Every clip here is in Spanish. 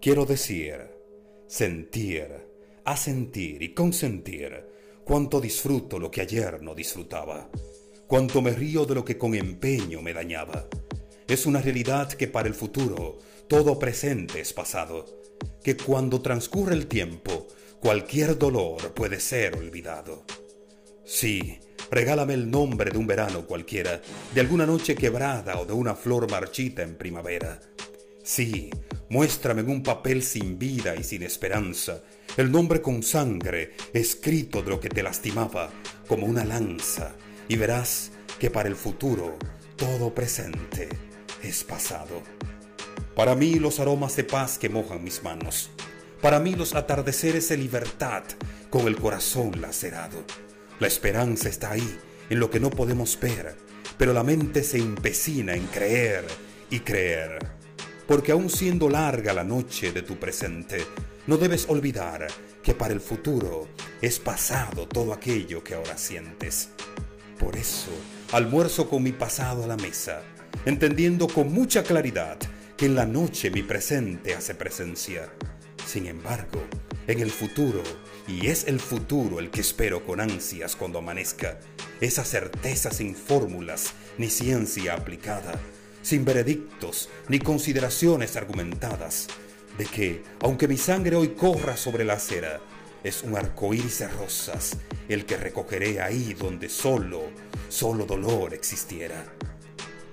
Quiero decir, sentir, asentir y consentir cuánto disfruto lo que ayer no disfrutaba, cuánto me río de lo que con empeño me dañaba. Es una realidad que para el futuro todo presente es pasado, que cuando transcurre el tiempo cualquier dolor puede ser olvidado. Sí, regálame el nombre de un verano cualquiera, de alguna noche quebrada o de una flor marchita en primavera. Sí, muéstrame en un papel sin vida y sin esperanza el nombre con sangre escrito de lo que te lastimaba como una lanza y verás que para el futuro todo presente es pasado. Para mí los aromas de paz que mojan mis manos. Para mí los atardeceres de libertad con el corazón lacerado. La esperanza está ahí, en lo que no podemos ver, pero la mente se empecina en creer y creer porque aun siendo larga la noche de tu presente, no debes olvidar que para el futuro es pasado todo aquello que ahora sientes. Por eso, almuerzo con mi pasado a la mesa, entendiendo con mucha claridad que en la noche mi presente hace presencia. Sin embargo, en el futuro, y es el futuro el que espero con ansias cuando amanezca, esa certeza sin fórmulas ni ciencia aplicada, sin veredictos ni consideraciones argumentadas, de que, aunque mi sangre hoy corra sobre la acera, es un arcoíris de rosas el que recogeré ahí donde solo, solo dolor existiera.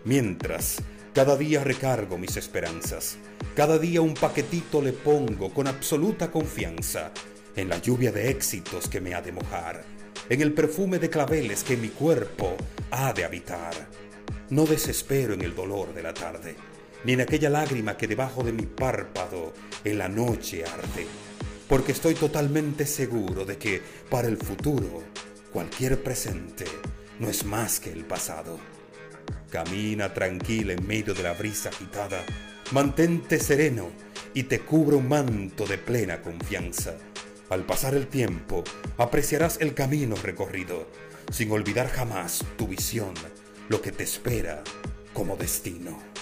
Mientras, cada día recargo mis esperanzas, cada día un paquetito le pongo con absoluta confianza en la lluvia de éxitos que me ha de mojar, en el perfume de claveles que mi cuerpo ha de habitar no desespero en el dolor de la tarde, ni en aquella lágrima que debajo de mi párpado en la noche arde, porque estoy totalmente seguro de que para el futuro cualquier presente no es más que el pasado. Camina tranquila en medio de la brisa agitada, mantente sereno y te cubre un manto de plena confianza. Al pasar el tiempo, apreciarás el camino recorrido, sin olvidar jamás tu visión lo que te espera como destino.